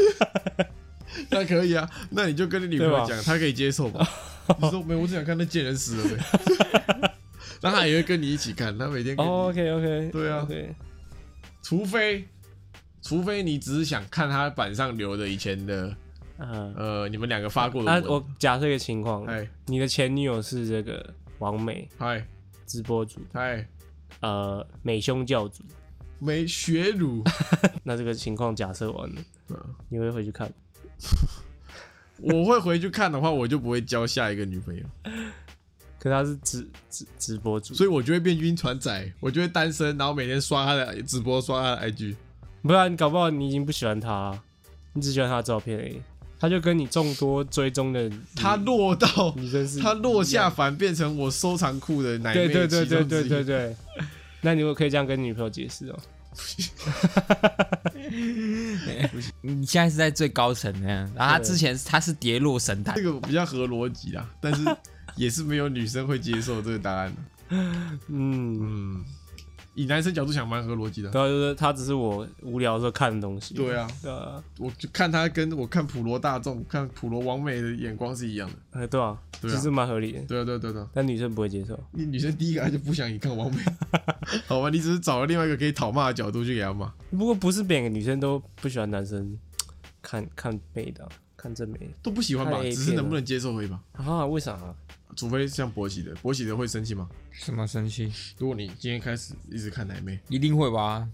那可以啊。那你就跟你女朋友讲，她可以接受吧？你说没，我只想看那贱人死了没。那她也会跟你一起看，她每天，OK OK，对啊对，除非除非你只是想看他板上留的以前的啊，呃，你们两个发过的那、文。我假设一个情况，嗨。你的前女友是这个王美嗨。直播主，嗨，呃，美胸教主，美学乳，那这个情况假设完了，嗯。你会回去看？我会回去看的话，我就不会交下一个女朋友，可他是直直直播主，所以我就会变晕船仔，我就会单身，然后每天刷他的直播，刷他的 IG。不然你搞不好你已经不喜欢他啊、你只喜欢他的照片而已。他就跟你众多追踪的女他落到女生是他落下凡，变成我收藏库的奶妹对对对对对对对。那你可以这样跟女朋友解释哦。你现在是在最高层那样，然后他之前他是跌落神坛这，个比较合逻辑啦，但是也是没有女生会接受这个答案的。嗯，嗯，以男生角度想，蛮合逻辑的。然后就是他只是我无聊的时候看的东西。对啊，对啊，我就看他跟我看普罗大众、看普罗王美的眼光是一样的。哎，对啊，对啊其实蛮合理的，对啊，对啊，对啊对啊。但女生不会接受。你女生第一个她就不想你看王美，好吧？你只是找了另外一个可以讨骂的角度去给她骂。不过不是每个女生都不喜欢男生看看美的啊、看正美都不喜欢吧？只是能不能接受而已吧。啊？为啥啊？除非像博喜的，博喜的会生气吗？什么生气？如果你今天开始一直看奶妹，一定会吧？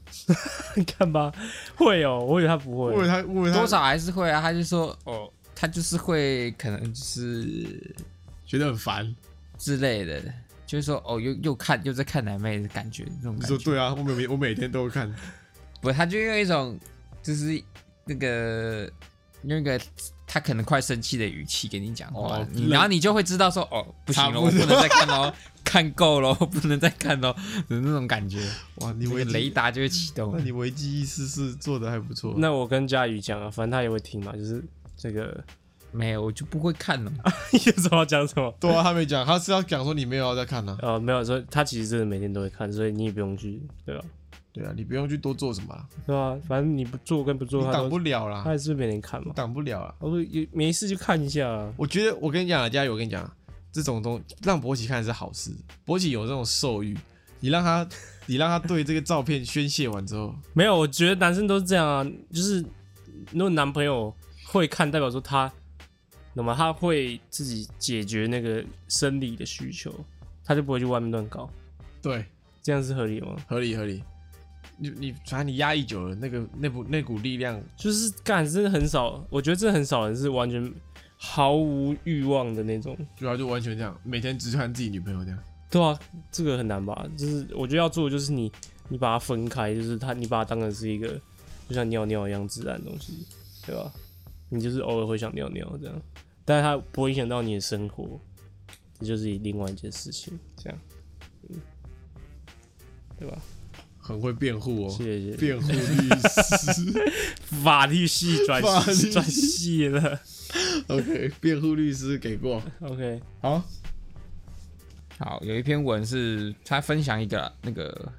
你看吧，会哦，我以为他不会。我以为他，我以为他多少还是会啊。他就说哦，他就是会可能就是觉得很烦。之类的，就是说哦，又又看又在看奶妹的感觉，那种你感觉。说对啊，我每我每天都会看。不，他就用一种就是那个用一个他可能快生气的语气跟你讲话，哦你然后你就会知道说哦，不行 了，我不能再看喽，看够了，不能再看喽的那种感觉，哇，你那个危雷达就会启动那。你危机意识是做的还不错。那我跟佳宇讲啊，反正他也会听嘛，就是这个没有，我就不会看了。有什么要讲什么？对啊，他没讲，他是要讲说你没有要再看呢、呃，没有说他其实真的每天都会看，所以你也不用去，对吧？对啊，你不用去多做什么啦，对吧？反正你不做跟不做，他都你挡不了啦，他还是每天看嘛。挡不了啊。我说有没事就看一下啊。我觉得我跟你讲啊，佳宇，我跟你讲啊，这种东让博奇看是好事。博奇有这种兽欲，你让他，你让他对这个照片宣泄完之后，没有，我觉得男生都是这样啊，就是如果男朋友会看，代表说他，那么他会自己解决那个生理的需求，他就不会去外面乱搞，对，这样是合理吗？合理合理。你你反正你压抑久了，那个那股那股力量，就是干，真的很少，我觉得真的很少人是完全毫无欲望的那种。主要就完全这样，每天只看自己女朋友这样。对啊，这个很难吧？就是我觉得要做的就是你，你把它分开，就是它，你把它当成是一个就像尿尿一样自然的东西，对吧？你就是偶尔会想尿尿这样，但是它不会影响到你的生活，这就是另外一件事情，这样，嗯，对吧？很会辩护哦，谢谢。辩护律师。法律系转法律系。转系了 OK，辩护律师给过。，OK，好，好，有一篇文是他分享一个那个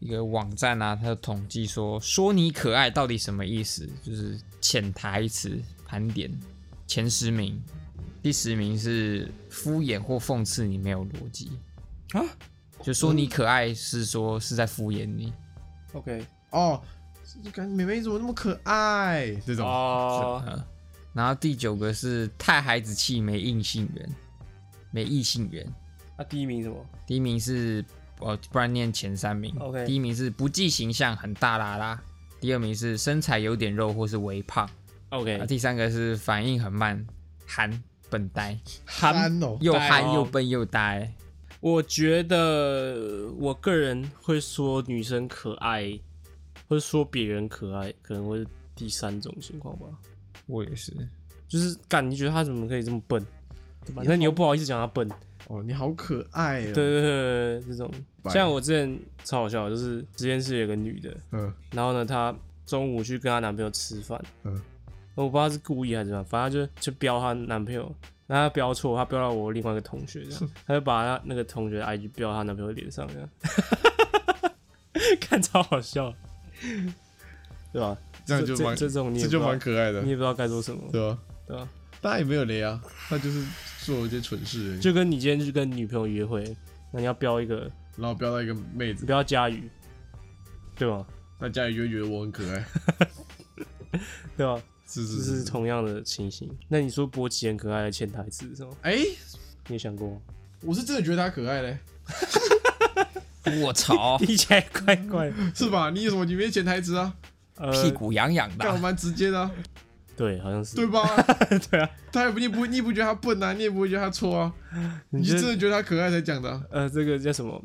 一个网站啊，它有统计说说你可爱到底什么意思，就是潜台词盘点前十名，第十名是敷衍或讽刺你没有逻辑。啊，就说你可爱是说是在敷衍你，OK，哦，就感觉妹妹怎么那么可爱？这种哦，呃，然后第九个是太孩子气没异性缘，没异性缘，那第一名什么？第一名是哦，不然念前三名。OK 第一名是不计形象，很大啦啦。第二名是身材有点肉或是微胖。OK，啊，第三个是反应很慢，憨笨呆，憨哦，又憨又笨又呆。我觉得我个人会说女生可爱，或者说别人可爱，可能会是第三种情况吧。我也是，就是干，你觉得他怎么可以这么笨？对吧？那你又不好意思讲他笨，哦，你好可爱哦。对，对对对，这种像我之前超好笑，就是实验室有个女的，嗯然后呢，她中午去跟她男朋友吃饭，嗯，我不知道是故意还是怎么样，反正她就就飙她男朋友，然后她标错，他标到我另外一个同学这样，他就把他那个同学的 IG 标他男朋友脸上这样，看超好笑，对吧？这这样就蛮这这种这就蛮可爱的你，也不知道该做什么，对吧？对吧？他也没有雷啊，他就是做了一些蠢事而已，就跟你今天去跟女朋友约会，那你要标一个，然后标到一个妹子，不要加鱼，对吧？那佳宇就会觉得我很可爱，对吧？是是是是。同样的情形。那你说波奇很可爱的潜台词是吗？哎，你有想过吗？我是真的觉得他可爱嘞，我操，听起来怪怪的。是吧？你有什么？你没潜台词啊？呃，屁股痒痒的啊。干我蛮直接的啊，对，好像是。对吧？对啊，他也不，你不，你不觉得他笨啊，你也不会觉得他错啊，你是真的觉得他可爱才讲的啊。呃，这个叫什么？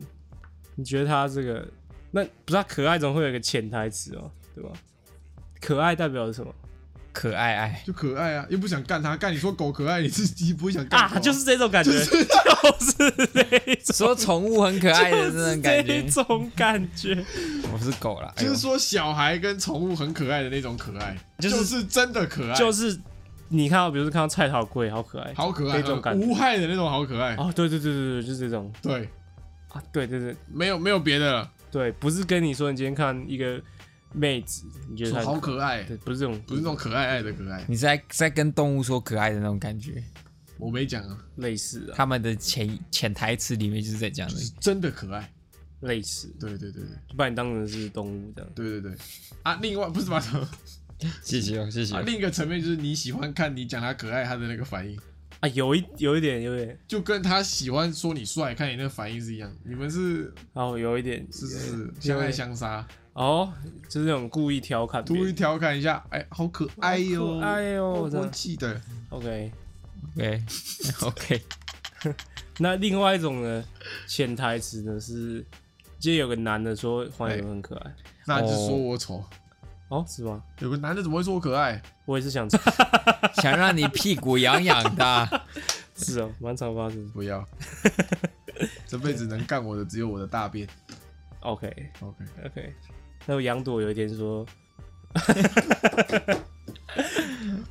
你觉得他这个，那不是他可爱总会有一个潜台词哦，对吧？可爱代表是什么可爱爱，就可爱啊，又不想干他，干你说狗可爱，你自己不会想干啊？就是这种感觉，就是。这种。说宠物很可爱的那种感就是觉。这种感觉，我是狗啦，哎呦。就是说小孩跟宠物很可爱的那种可爱，就是就是真的可爱，就是你看到，比如说看到菜桃贵，好可爱，好可爱，那种感觉。无害的那种好可爱。哦，对对对对对，就是这种。对，啊，对对对。没有没有别的了，对，不是跟你说你今天看一个妹子，你觉得好可爱，对，不是这种，不是那种可爱爱的可爱。你在在跟动物说可爱的那种感觉，我没讲啊，类似啊，他们的潜潜台词里面就是在讲的是真的可爱。类似，对对对对就把你当成是动物这样。对对对啊！另外不是吧？谢谢哦，谢谢啊，另一个层面就是你喜欢看你讲他可爱他的那个反应，啊，有一有一点，有一点，就跟他喜欢说你帅看你那个反应是一样。你们是哦，有一点，是是是相爱相杀，哦，就是那种故意调侃，故意调侃一下，哎，好可爱哟，可爱我记得。OK，，OK OK，那另外一种呢，潜台词呢是，今天有个男的说黄伟文很可爱，那就说我丑。哦，是吗？有个男的怎么会说我可爱？我也是想 想让你屁股痒痒的，是哦，蛮常发生。不要，这辈子能干我的只有我的大便。OK OK，OK，那我杨朵有一天说，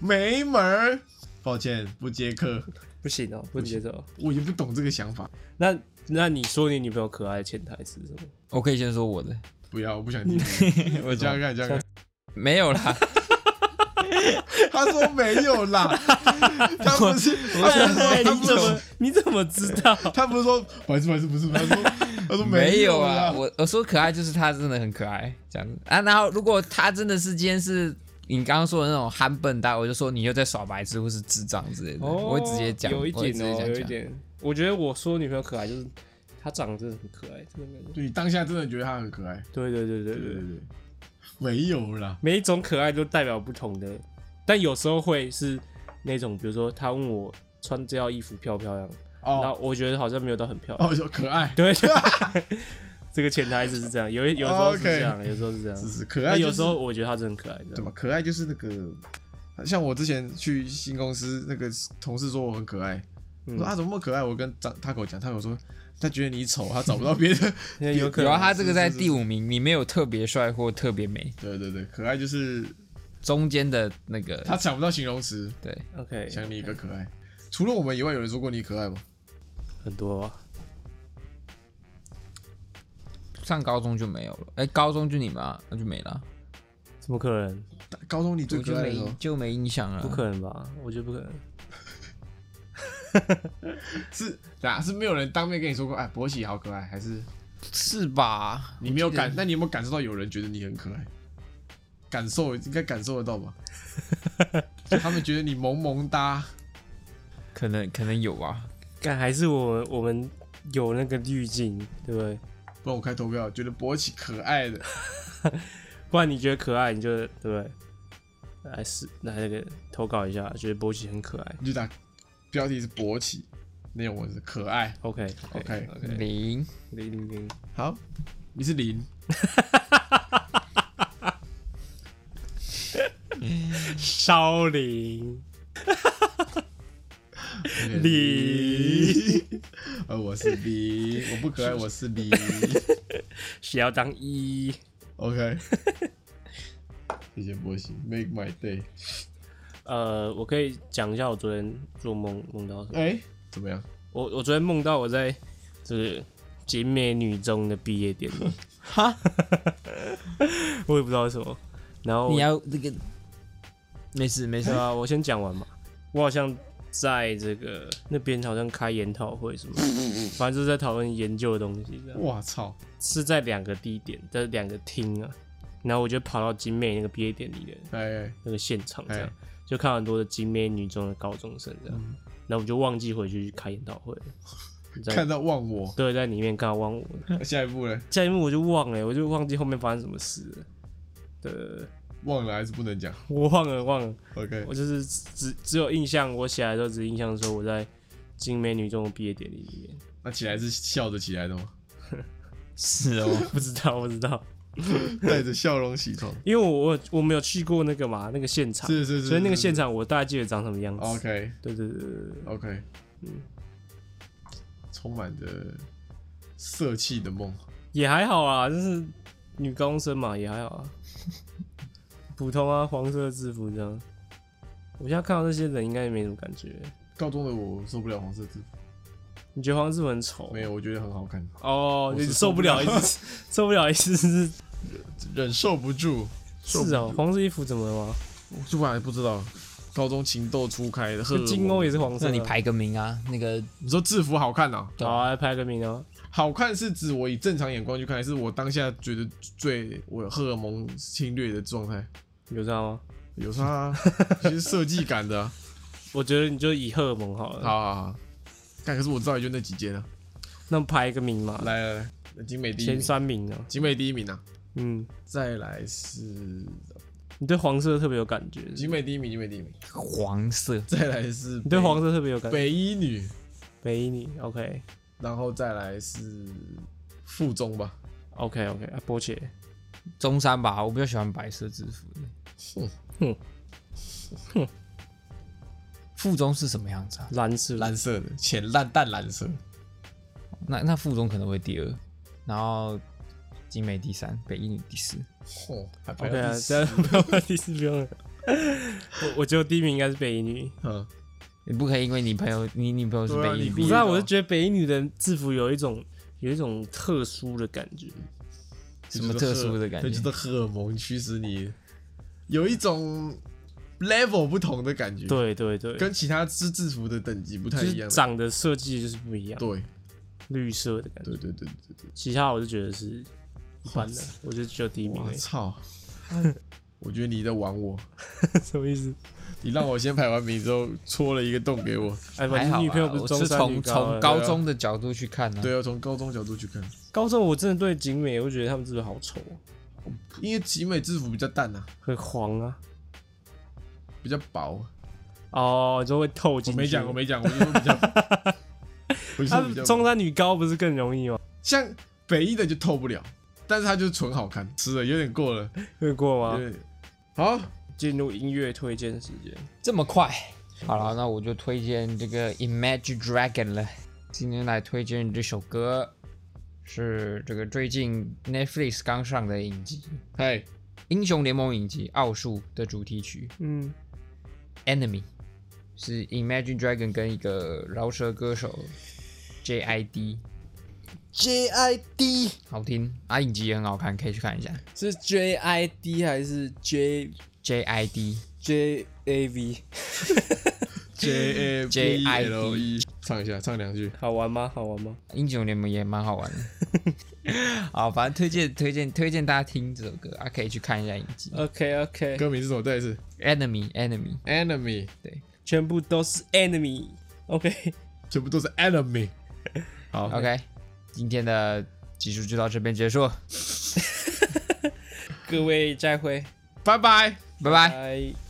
没门儿。抱歉，不接客，不行哦，不接受。我也不懂这个想法。那那你说你女朋友可爱的潜台词是什么？我可以先说我的，不要，我不想听。我这样看，这样看。没有啦，他说没有啦，他不是，他不是哎说，他不是说你怎么，你怎么知道？他不是说，不好意思，不好意思，不是，他说，我说没有啊我我说可爱就是她真的很可爱这样。子啊然后如果她真的是今天是你刚刚说的那种憨笨大我就说你又在耍白痴或是智障之类的我会直接讲有一点哦有一点我觉得我说女朋友可爱就是她长得真的很可爱真的对当下真的觉得她很可爱？对对对对对对。没有啦。每一种可爱都代表不同的但有时候会是那种比如说她问我穿这套衣服漂不漂亮然后哦我觉得好像没有到很漂亮。哦，就可爱，对，这个潜台词是这样，有一有时候是这样，有时候是这样。是是可爱，那有时候我觉得他真的很可爱，这样对吧？可爱就是那个，像我之前去新公司，那个同事说我很可爱，我嗯说啊怎么那么可爱？我跟张他狗讲，他狗说他觉得你丑，他找不到别的。有可能有啊，他这个在是是第五名，你没有特别帅或特别美，对对对，可爱就是中间的那个他想不到形容词，对，OK，想你一个可爱。除了我们以外，有人说过你可爱吗？很多啊，上高中就没有了。哎、高中就你们啊，那就没了，怎么可能？高中你最我就可爱的时候没，就没印象了。不可能吧？我觉得不可能。是啊，是没有人当面跟你说过，哎，博喜好可爱，还是是吧？你没有感？那你有没有感受到有人觉得你很可爱？感受应该感受得到吧？就他们觉得你萌萌哒，可能可能有吧。干还是我我们有那个滤镜，对不对？不然我开投票，觉得博起可爱的，不然你觉得可爱，你就对不对？来是来那个投稿一下，觉得博奇很可爱。你就打标题是博起，内容文是可爱。OK OK OK，零，零零零，好，你是零，烧零 零，呃，我是 B，，我不可爱，我是 B，需 要当一？OK，谢谢波西，Make my day。呃，我可以讲一下我昨天做梦梦到什么。哎、怎么样？我我昨天梦到我在这个景美女中的毕业典礼，哈，我也不知道为什么。然后你要这个，没事没事，啊，我先讲完嘛。我好像在这个那边好像开研讨会什么，反正就是在讨论研究的东西，这样我操！是在两个地点的两个厅啊。然后我就跑到景美那个毕业典礼的哎，那个现场，这样哎就看到很多的金美女中的高中生这样。然后我就忘记回去去开研讨会看到忘我，对，在里面看到忘我，下一步呢？下一幕我就忘了，我就忘记后面发生什么事了。对，忘了还是不能讲 我忘了忘了，？OK，我就是只只有印象，我起来的时候只印象说我在金美女中的毕业典礼里面，那起来是笑着起来的吗？是哦，不知道不知道，带着笑容起床。因为我我我没有去过那个嘛那个现场，是是是，所以那个现场我大概记得长什么样子。OK 对对对对对 OK，嗯充满着色气的梦。也还好啊，就是女高中生嘛，也还好啊，普通啊，黄色制服这样。我现在看到那些人应该也没什么感觉。高中的我受不了黄色制服，你觉得黄色制服很丑？没有，我觉得很好看，哦，你受不了，一次受不了，意思是忍受不住。是哦，住黄色衣服怎么了吗？我就还不知道，高中情窦初开的荷尔那蒙金欧也是黄色。那你排个名啊，那个你说制服好看哦、对好啊，来拍个名哦。好看是指我以正常眼光去看，还是我当下觉得最我荷尔蒙侵略的状态？有这样吗？有差、啊，其实设计感的啊、我觉得你就以荷尔蒙好了。好好好，但可是我知道也就那几间啊。那排一个名嘛，来来来，那景美第一前，三名啊。景美第一名啊。嗯，再来是你对黄色特别有感觉，景美第一名，景美第一名。黄色，再来是你对黄色特别有感觉。北一女，北一女，OK 然后再来是附中吧。OK OK 啊，波姐，中山吧，我比较喜欢白色制服的。哼哼哼附中是什么样子啊？蓝色蓝色的，浅蓝淡蓝色。那那附中可能会第二，然后景美第三，北一女第四。嚯、还排 OK 啊。不要，第四不用了。我我觉得第一名应该是北一女，嗯，你不可以因为你朋友你女朋友是北一女不是我是觉得北一女的制服有一种有一种特殊的感觉，什么特殊的感，觉就是荷尔蒙驱使你有一种 level 不同的感觉，，对对对，跟其他制制服的等级不太就是一样。长的设计就是不一样，对绿色的感觉对。对对对对其他我就觉得是一般的，我就只有第一，名。我操！我觉得你在玩我，什么意思？你让我先排完名之后戳了一个洞给我。哎，不，还好吧你女朋友不我中山是从从高中的角度去看呢、对啊，从高中角度去看，高中我真的对景美，我觉得他们制服好丑，因为集美制服比较淡啊，很黄啊。比较薄。哦，就会透进去。我没讲，我没讲，我就说比较，我就他说比较薄中山女高不是更容易吗？像北一的就透不了，但是它就是纯好看，吃的有点过了，会过吗？好。进入音乐推荐时间。这么快？好了，那我就推荐这个 Imagine Dragon 了。今天来推荐这首歌，是这个最近 Netflix 刚上的影集《嘿，英雄联盟》影集《奥数》的主题曲嗯，《Enemy》，是 Imagine Dragon 跟一个饶舌歌手 JID J I D 好听，啊，影集也很好看，可以去看一下。是 J I D 还是 J J I D J A A J I L E，唱一下，唱两句。好玩吗？好玩吗？英雄联盟也蛮好玩的。好，反正推荐推荐推荐大家听这首歌啊，可以去看一下影集。OK OK，歌名是什么？再一次 Enemy Enemy，，Enemy，对全部都是 enemy。OK，全部都是 Enemy。好 OK，今天的集数就到这边结束，各位再会，拜拜。拜拜。拜。